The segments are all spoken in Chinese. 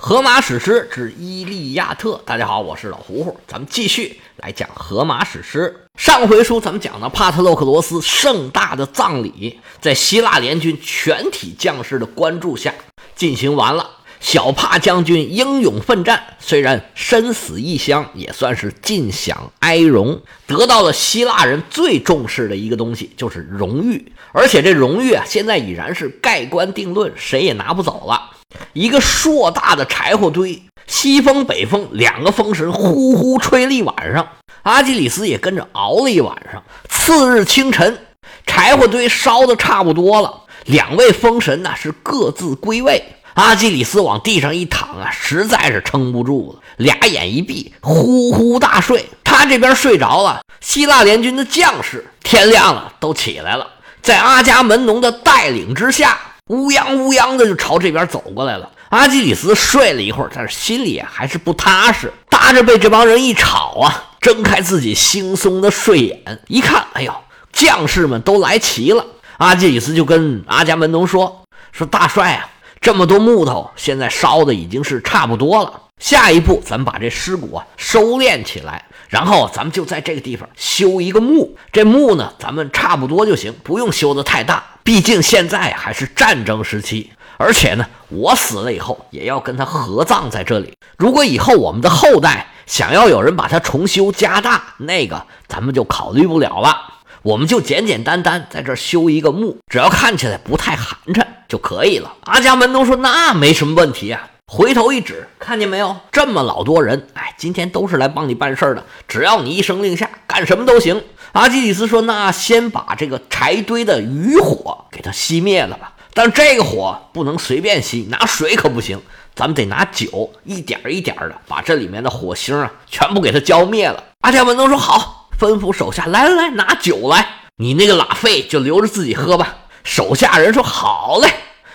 荷马史诗之《伊利亚特》，大家好，我是老胡胡，咱们继续来讲荷马史诗。上回书咱们讲到帕特洛克罗斯盛大的葬礼，在希腊联军全体将士的关注下进行完了。小帕将军英勇奋战，虽然身死异乡，也算是尽享哀荣，得到了希腊人最重视的一个东西，就是荣誉。而且这荣誉啊，现在已然是盖棺定论，谁也拿不走了。一个硕大的柴火堆，西风北风两个风神呼呼吹了一晚上，阿基里斯也跟着熬了一晚上。次日清晨，柴火堆烧的差不多了，两位风神呢是各自归位。阿基里斯往地上一躺啊，实在是撑不住了，俩眼一闭，呼呼大睡。他这边睡着了，希腊联军的将士天亮了都起来了，在阿伽门农的带领之下。乌泱乌泱的就朝这边走过来了。阿基里斯睡了一会儿，但是心里还是不踏实，搭着被这帮人一吵啊，睁开自己惺忪的睡眼，一看，哎呦，将士们都来齐了。阿基里斯就跟阿伽门农说：“说大帅啊，这么多木头，现在烧的已经是差不多了。下一步，咱们把这尸骨啊收敛起来，然后咱们就在这个地方修一个墓。这墓呢，咱们差不多就行，不用修的太大。”毕竟现在还是战争时期，而且呢，我死了以后也要跟他合葬在这里。如果以后我们的后代想要有人把它重修加大，那个咱们就考虑不了了。我们就简简单单在这修一个墓，只要看起来不太寒碜就可以了。阿伽门农说：“那没什么问题啊。”回头一指，看见没有，这么老多人，哎，今天都是来帮你办事儿的，只要你一声令下，干什么都行。阿基里斯说：“那先把这个柴堆的余火给它熄灭了吧。但这个火不能随便熄，拿水可不行，咱们得拿酒，一点一点的把这里面的火星啊全部给它浇灭了。”阿伽门农说：“好，吩咐手下来来来，拿酒来，你那个拉费就留着自己喝吧。”手下人说：“好嘞，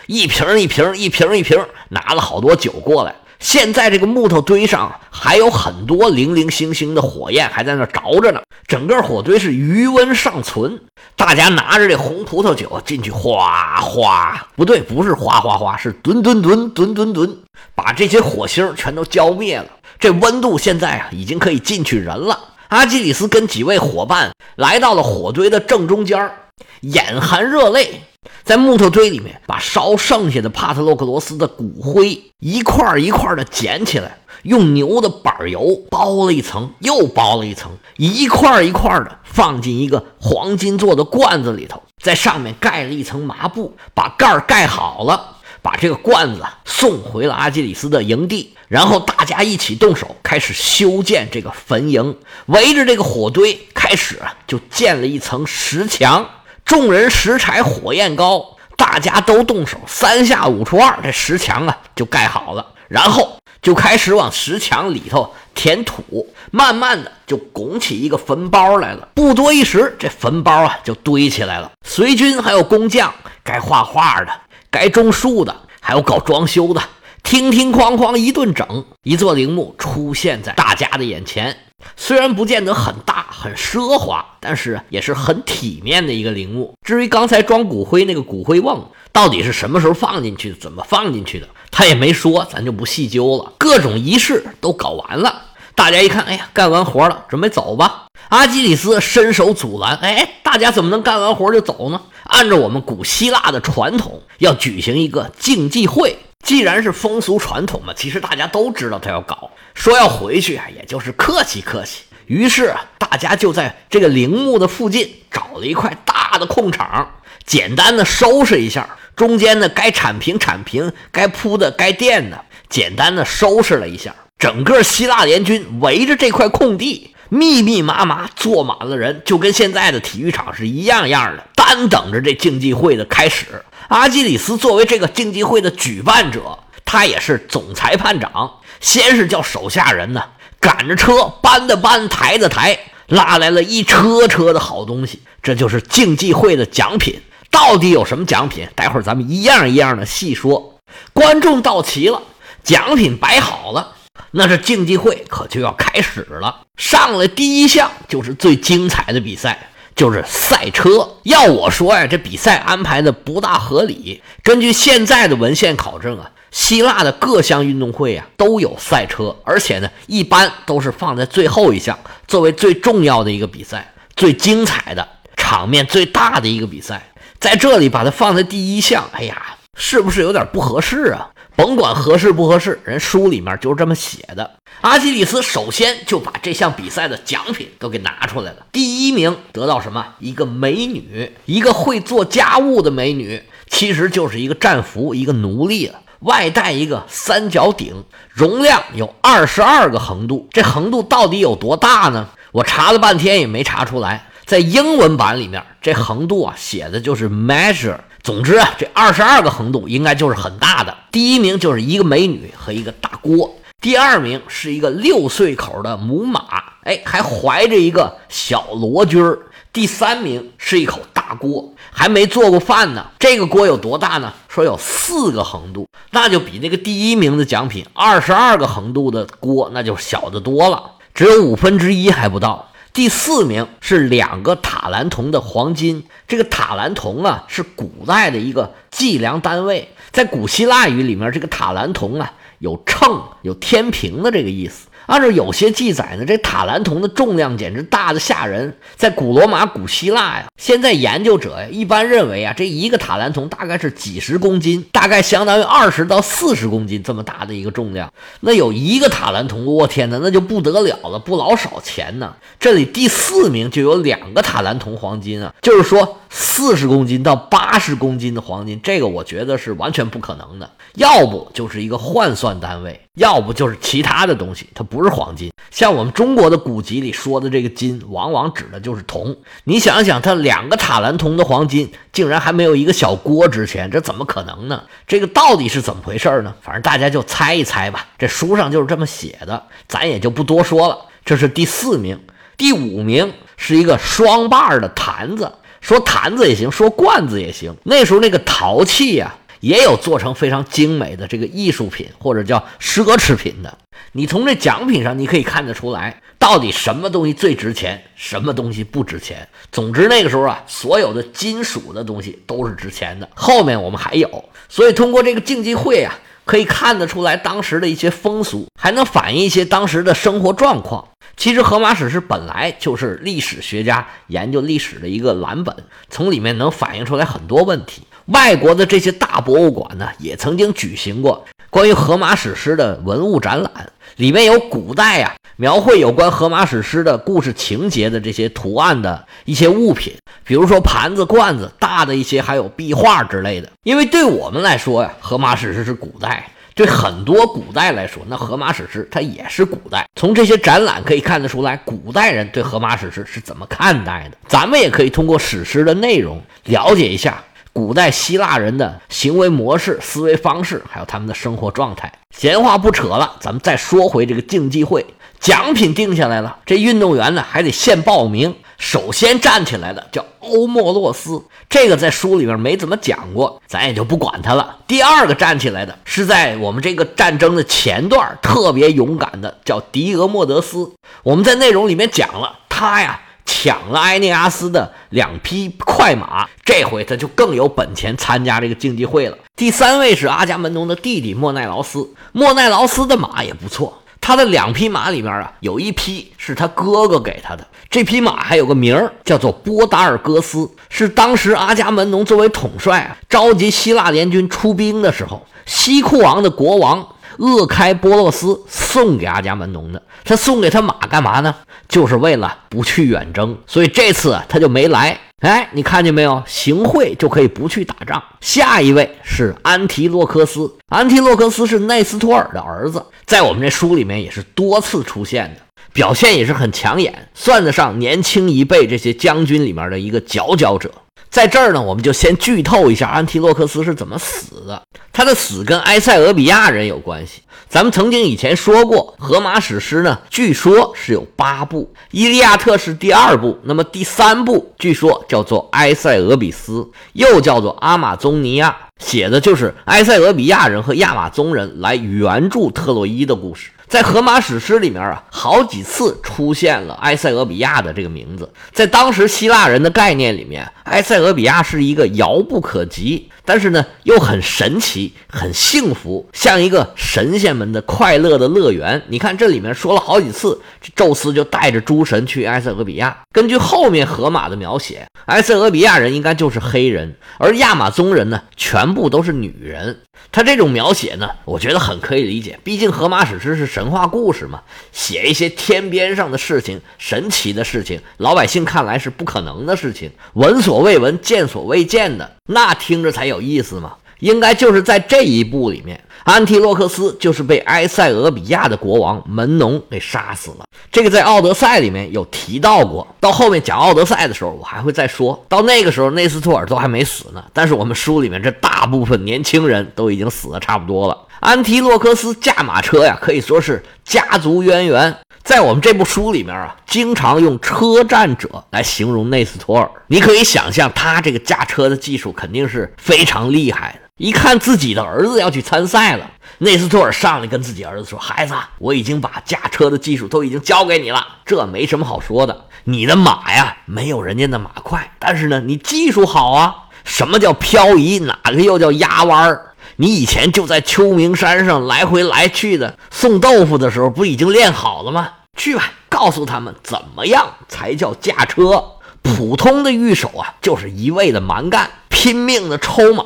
一瓶一瓶，一瓶一瓶，拿了好多酒过来。”现在这个木头堆上还有很多零零星星的火焰，还在那着着呢。整个火堆是余温尚存。大家拿着这红葡萄酒进去，哗哗，不对，不是哗哗哗，是吨吨吨吨吨吨，把这些火星全都浇灭了。这温度现在啊，已经可以进去人了。阿基里斯跟几位伙伴来到了火堆的正中间，眼含热泪。在木头堆里面，把烧剩下的帕特洛克罗斯的骨灰一块一块的捡起来，用牛的板油包了一层，又包了一层，一块一块的放进一个黄金做的罐子里头，在上面盖了一层麻布，把盖盖好了，把这个罐子送回了阿基里斯的营地，然后大家一起动手，开始修建这个坟营，围着这个火堆，开始就建了一层石墙。众人拾柴火焰高，大家都动手，三下五除二，这石墙啊就盖好了。然后就开始往石墙里头填土，慢慢的就拱起一个坟包来了。不多一时，这坟包啊就堆起来了。随军还有工匠，该画画的，该种树的，还有搞装修的，听听哐哐一顿整，一座陵墓出现在大家的眼前。虽然不见得很大很奢华，但是也是很体面的一个陵墓。至于刚才装骨灰那个骨灰瓮到底是什么时候放进去，怎么放进去的，他也没说，咱就不细究了。各种仪式都搞完了，大家一看，哎呀，干完活了，准备走吧。阿基里斯伸手阻拦，哎，大家怎么能干完活就走呢？按照我们古希腊的传统，要举行一个竞技会。既然是风俗传统嘛，其实大家都知道他要搞。说要回去啊，也就是客气客气。于是，大家就在这个陵墓的附近找了一块大的空场，简单的收拾一下。中间呢，该铲平铲平，该铺的该垫的，简单的收拾了一下。整个希腊联军围着这块空地，密密麻麻坐满了人，就跟现在的体育场是一样样的，单等着这竞技会的开始。阿基里斯作为这个竞技会的举办者，他也是总裁判长。先是叫手下人呢赶着车搬的搬抬的抬，拉来了一车车的好东西，这就是竞技会的奖品。到底有什么奖品？待会儿咱们一样一样的细说。观众到齐了，奖品摆好了，那这竞技会可就要开始了。上来第一项就是最精彩的比赛，就是赛车。要我说呀，这比赛安排的不大合理。根据现在的文献考证啊，希腊的各项运动会啊都有赛车，而且呢，一般都是放在最后一项，作为最重要的一个比赛，最精彩的场面最大的一个比赛，在这里把它放在第一项，哎呀，是不是有点不合适啊？甭管合适不合适，人书里面就是这么写的。阿基里斯首先就把这项比赛的奖品都给拿出来了。第一名得到什么？一个美女，一个会做家务的美女，其实就是一个战俘，一个奴隶了。外带一个三角鼎，容量有二十二个横度。这横度到底有多大呢？我查了半天也没查出来。在英文版里面，这横度啊写的就是 measure。总之啊，这二十二个横度应该就是很大的。第一名就是一个美女和一个大锅，第二名是一个六岁口的母马，哎，还怀着一个小罗军儿。第三名是一口大锅，还没做过饭呢。这个锅有多大呢？说有四个横度，那就比那个第一名的奖品二十二个横度的锅那就小得多了，只有五分之一还不到。第四名是两个塔兰铜的黄金，这个塔兰铜啊是古代的一个计量单位，在古希腊语里面，这个塔兰铜啊有秤、有天平的这个意思。按照有些记载呢，这塔兰铜的重量简直大的吓人。在古罗马、古希腊呀，现在研究者呀一般认为啊，这一个塔兰铜大概是几十公斤，大概相当于二十到四十公斤这么大的一个重量。那有一个塔兰铜，我天哪，那就不得了了，不老少钱呢。这里第四名就有两个塔兰铜黄金啊，就是说四十公斤到八十公斤的黄金，这个我觉得是完全不可能的。要不就是一个换算单位，要不就是其他的东西，它不是黄金。像我们中国的古籍里说的这个金，往往指的就是铜。你想想，它两个塔兰铜的黄金，竟然还没有一个小锅值钱，这怎么可能呢？这个到底是怎么回事呢？反正大家就猜一猜吧。这书上就是这么写的，咱也就不多说了。这是第四名，第五名是一个双把的坛子，说坛子也行，说罐子也行。那时候那个陶器呀。也有做成非常精美的这个艺术品或者叫奢侈品的。你从这奖品上，你可以看得出来，到底什么东西最值钱，什么东西不值钱。总之那个时候啊，所有的金属的东西都是值钱的。后面我们还有，所以通过这个竞技会啊，可以看得出来当时的一些风俗，还能反映一些当时的生活状况。其实《荷马史诗》本来就是历史学家研究历史的一个蓝本，从里面能反映出来很多问题。外国的这些大博物馆呢，也曾经举行过关于荷马史诗的文物展览，里面有古代啊描绘有关荷马史诗的故事情节的这些图案的一些物品，比如说盘子、罐子，大的一些还有壁画之类的。因为对我们来说呀，荷马史诗是古代；对很多古代来说，那荷马史诗它也是古代。从这些展览可以看得出来，古代人对荷马史诗是怎么看待的。咱们也可以通过史诗的内容了解一下。古代希腊人的行为模式、思维方式，还有他们的生活状态。闲话不扯了，咱们再说回这个竞技会，奖品定下来了。这运动员呢还得先报名。首先站起来的叫欧莫洛斯，这个在书里边没怎么讲过，咱也就不管他了。第二个站起来的是在我们这个战争的前段特别勇敢的，叫狄俄莫德斯。我们在内容里面讲了他呀。抢了埃涅阿斯的两匹快马，这回他就更有本钱参加这个竞技会了。第三位是阿伽门农的弟弟莫奈劳斯，莫奈劳斯的马也不错，他的两匹马里面啊，有一匹是他哥哥给他的，这匹马还有个名儿叫做波达尔戈斯，是当时阿伽门农作为统帅啊，召集希腊联军出兵的时候，西库王的国王。厄开波洛斯送给阿伽门农的，他送给他马干嘛呢？就是为了不去远征，所以这次他就没来。哎，你看见没有？行贿就可以不去打仗。下一位是安提洛克斯，安提洛克斯是内斯托尔的儿子，在我们这书里面也是多次出现的，表现也是很抢眼，算得上年轻一辈这些将军里面的一个佼佼者。在这儿呢，我们就先剧透一下安提洛克斯是怎么死的。他的死跟埃塞俄比亚人有关系。咱们曾经以前说过，荷马史诗呢，据说是有八部，《伊利亚特》是第二部，那么第三部据说叫做《埃塞俄比斯》，又叫做《阿马宗尼亚》。写的就是埃塞俄比亚人和亚马宗人来援助特洛伊的故事。在荷马史诗里面啊，好几次出现了埃塞俄比亚的这个名字。在当时希腊人的概念里面，埃塞俄比亚是一个遥不可及。但是呢，又很神奇，很幸福，像一个神仙们的快乐的乐园。你看这里面说了好几次，宙斯就带着诸神去埃塞俄比亚。根据后面荷马的描写，埃塞俄比亚人应该就是黑人，而亚马宗人呢，全部都是女人。他这种描写呢，我觉得很可以理解，毕竟荷马史诗是神话故事嘛，写一些天边上的事情、神奇的事情，老百姓看来是不可能的事情，闻所未闻、见所未见的，那听着才有。意思嘛？应该就是在这一部里面，安提洛克斯就是被埃塞俄比亚的国王门农给杀死了。这个在《奥德赛》里面有提到过。到后面讲《奥德赛》的时候，我还会再说到那个时候，内斯托尔都还没死呢。但是我们书里面这大部分年轻人都已经死的差不多了。安提洛克斯驾马车呀，可以说是家族渊源。在我们这部书里面啊，经常用车战者来形容内斯托尔。你可以想象，他这个驾车的技术肯定是非常厉害的。一看自己的儿子要去参赛了，内斯托尔上来跟自己儿子说：“孩子，我已经把驾车的技术都已经交给你了，这没什么好说的。你的马呀，没有人家的马快，但是呢，你技术好啊。什么叫漂移？哪个又叫压弯儿？”你以前就在秋名山上来回来去的送豆腐的时候，不已经练好了吗？去吧，告诉他们怎么样才叫驾车。普通的御手啊，就是一味的蛮干，拼命的抽马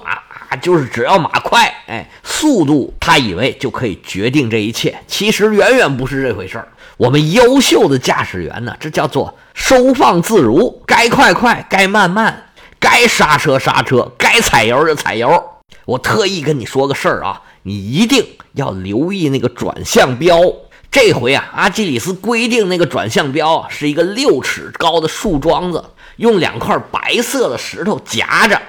啊，就是只要马快，哎，速度，他以为就可以决定这一切。其实远远不是这回事儿。我们优秀的驾驶员呢，这叫做收放自如，该快快，该慢慢，该刹车刹车，该踩油就踩油。我特意跟你说个事儿啊，你一定要留意那个转向标。这回啊，阿基里斯规定那个转向标啊是一个六尺高的树桩子，用两块白色的石头夹着。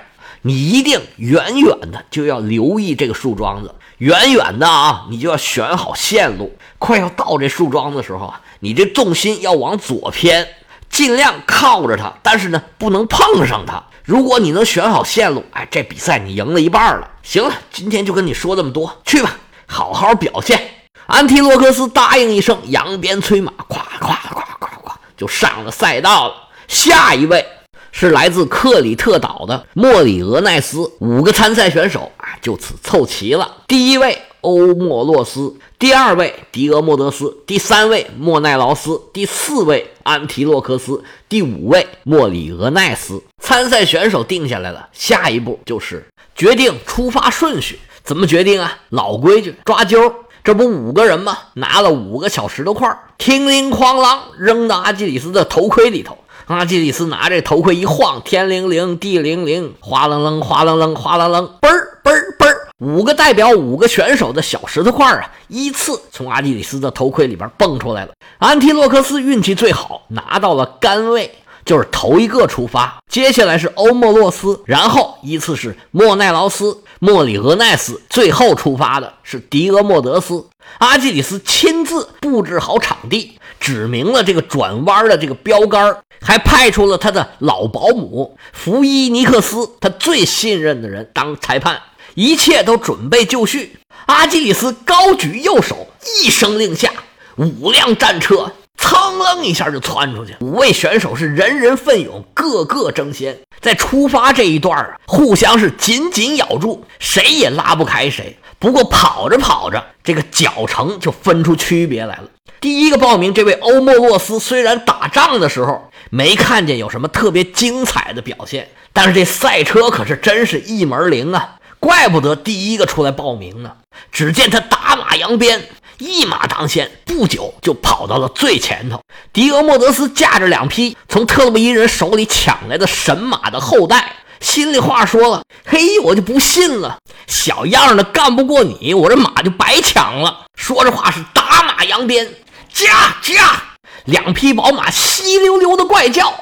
你一定远远的就要留意这个树桩子，远远的啊，你就要选好线路。快要到这树桩的时候啊，你这重心要往左偏，尽量靠着它，但是呢，不能碰上它。如果你能选好线路，哎，这比赛你赢了一半了。行了，今天就跟你说这么多，去吧，好好表现。安提洛克斯答应一声，扬鞭催马，咵咵咵咵咵，就上了赛道了。下一位是来自克里特岛的莫里俄奈斯，五个参赛选手啊，就此凑齐了。第一位。欧莫洛斯，第二位迪俄莫德斯，第三位莫奈劳斯，第四位安提洛克斯，第五位莫里俄奈斯。参赛选手定下来了，下一步就是决定出发顺序。怎么决定啊？老规矩，抓阄。这不五个人吗？拿了五个小石头块，叮铃哐啷扔到阿基里斯的头盔里头。阿基里斯拿这头盔一晃，天灵灵，地灵灵，哗楞楞，哗楞楞，哗楞楞，嘣儿嘣儿嘣儿。五个代表五个选手的小石头块啊，依次从阿基里斯的头盔里边蹦出来了。安提洛克斯运气最好，拿到了杆位，就是头一个出发。接下来是欧莫洛斯，然后依次是莫奈劳斯、莫里俄奈斯，最后出发的是迪俄莫德斯。阿基里斯亲自布置好场地，指明了这个转弯的这个标杆，还派出了他的老保姆福伊尼克斯，他最信任的人当裁判。一切都准备就绪，阿基里斯高举右手，一声令下，五辆战车噌楞一下就窜出去。五位选手是人人奋勇，个个争先。在出发这一段啊，互相是紧紧咬住，谁也拉不开谁。不过跑着跑着，这个脚程就分出区别来了。第一个报名这位欧莫洛斯，虽然打仗的时候没看见有什么特别精彩的表现，但是这赛车可是真是一门灵啊。怪不得第一个出来报名呢。只见他打马扬鞭，一马当先，不久就跑到了最前头。迪俄莫德斯驾着两匹从特洛伊人手里抢来的神马的后代，心里话说了：“嘿，我就不信了，小样的干不过你，我这马就白抢了。”说着话是打马扬鞭，驾驾，两匹宝马稀溜溜的怪叫，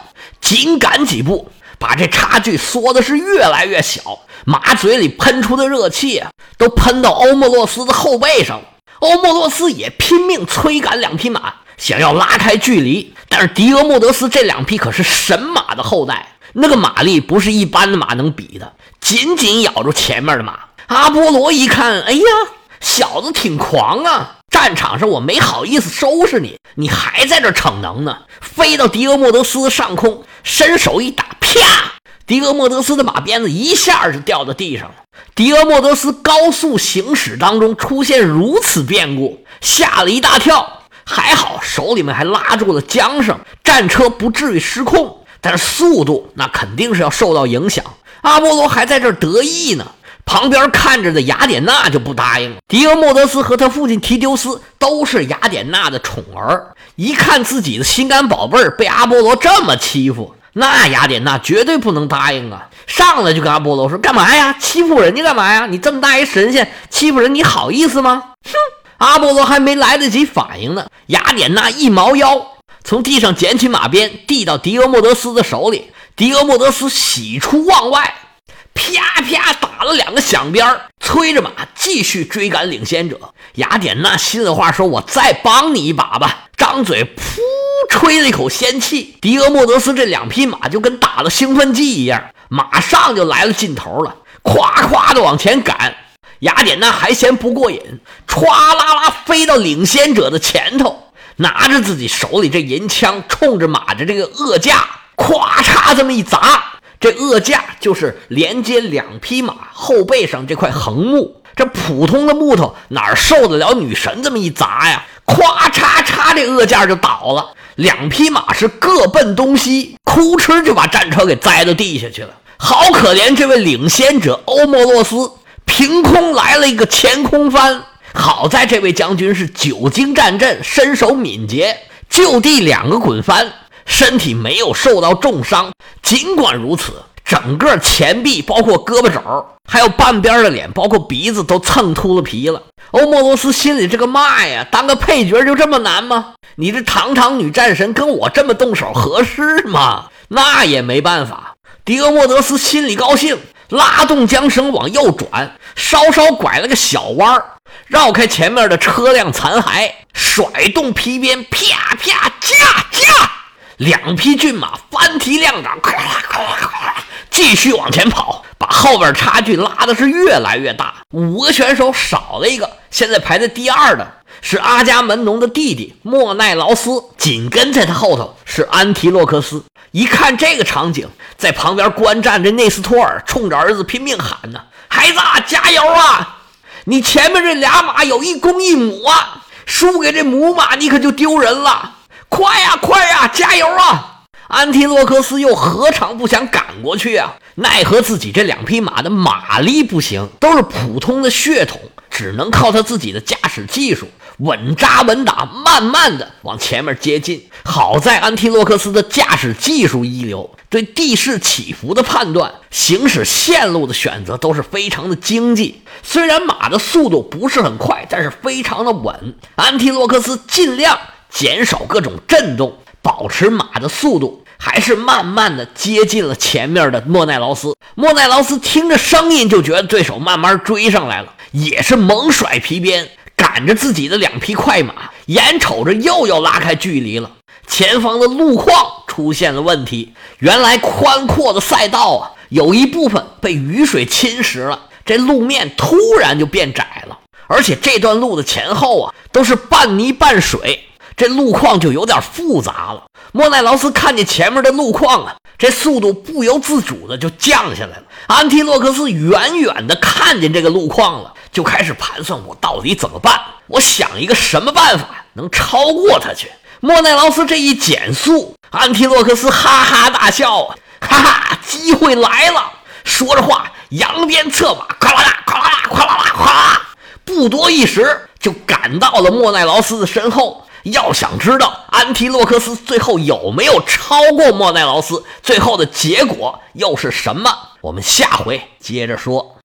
紧赶几步，把这差距缩的是越来越小。马嘴里喷出的热气啊，都喷到欧莫洛斯的后背上了。欧莫洛斯也拼命催赶两匹马，想要拉开距离。但是迪俄莫德斯这两匹可是神马的后代，那个马力不是一般的马能比的。紧紧咬住前面的马。阿波罗一看，哎呀，小子挺狂啊！战场上我没好意思收拾你，你还在这逞能呢！飞到迪俄莫德斯上空，伸手一打，啪！迪俄莫德斯的马鞭子一下就掉到地上了。迪俄莫德斯高速行驶当中出现如此变故，吓了一大跳。还好手里面还拉住了缰绳，战车不至于失控，但是速度那肯定是要受到影响。阿波罗还在这得意呢，旁边看着的雅典娜就不答应了。迪俄莫德斯和他父亲提丢斯都是雅典娜的宠儿，一看自己的心肝宝贝儿被阿波罗这么欺负。那雅典娜绝对不能答应啊！上来就跟阿波罗说：“干嘛呀？欺负人家干嘛呀？你这么大一神仙，欺负人你好意思吗？”哼！阿波罗还没来得及反应呢，雅典娜一猫腰，从地上捡起马鞭，递到狄俄莫德斯的手里。狄俄莫德斯喜出望外，啪啪打了两个响鞭，催着马继续追赶领先者。雅典娜心里话说：“我再帮你一把吧。”张嘴噗。吹了一口仙气，迪俄莫德斯这两匹马就跟打了兴奋剂一样，马上就来了劲头了，咵咵的往前赶。雅典娜还嫌不过瘾，歘啦啦飞到领先者的前头，拿着自己手里这银枪，冲着马的这个轭架，咵嚓这么一砸。这轭架就是连接两匹马后背上这块横木，这普通的木头哪受得了女神这么一砸呀？咵嚓嚓，这恶架就倒了。两匹马是各奔东西，哭哧就把战车给栽到地下去了。好可怜，这位领先者欧莫洛斯凭空来了一个前空翻。好在这位将军是久经战阵，身手敏捷，就地两个滚翻，身体没有受到重伤。尽管如此，整个前臂、包括胳膊肘，还有半边的脸，包括鼻子都蹭秃了皮了。欧莫罗斯心里这个骂呀，当个配角就这么难吗？你这堂堂女战神跟我这么动手合适吗？那也没办法。狄俄莫德斯心里高兴，拉动缰绳往右转，稍稍拐了个小弯儿绕开前面的车辆残骸，甩动皮鞭，啪啪驾驾，两匹骏马翻蹄亮掌，咵啦咵啦咵啦，继续往前跑，把后边差距拉的是越来越大。五个选手少了一个，现在排在第二的。是阿伽门农的弟弟莫奈劳斯，紧跟在他后头是安提洛克斯。一看这个场景，在旁边观战的内斯托尔冲着儿子拼命喊呢：“孩子，加油啊！你前面这俩马有一公一母啊，输给这母马你可就丢人了！快呀，快呀，加油啊！”安提洛克斯又何尝不想赶过去啊？奈何自己这两匹马的马力不行，都是普通的血统，只能靠他自己的驾驶技术。稳扎稳打，慢慢的往前面接近。好在安提洛克斯的驾驶技术一流，对地势起伏的判断、行驶线路的选择都是非常的经济。虽然马的速度不是很快，但是非常的稳。安提洛克斯尽量减少各种震动，保持马的速度，还是慢慢的接近了前面的莫奈劳斯。莫奈劳斯听着声音就觉得对手慢慢追上来了，也是猛甩皮鞭。赶着自己的两匹快马，眼瞅着又要拉开距离了。前方的路况出现了问题，原来宽阔的赛道啊，有一部分被雨水侵蚀了，这路面突然就变窄了。而且这段路的前后啊，都是半泥半水，这路况就有点复杂了。莫奈劳斯看见前面的路况啊，这速度不由自主的就降下来了。安提洛克斯远远的看见这个路况了。就开始盘算我到底怎么办？我想一个什么办法能超过他去？莫奈劳斯这一减速，安提洛克斯哈哈大笑啊，哈哈，机会来了！说着话，扬鞭策马，咵啦啦，咵啦啦，咵啦啦，咵啦，不多一时就赶到了莫奈劳斯的身后。要想知道安提洛克斯最后有没有超过莫奈劳斯，最后的结果又是什么？我们下回接着说。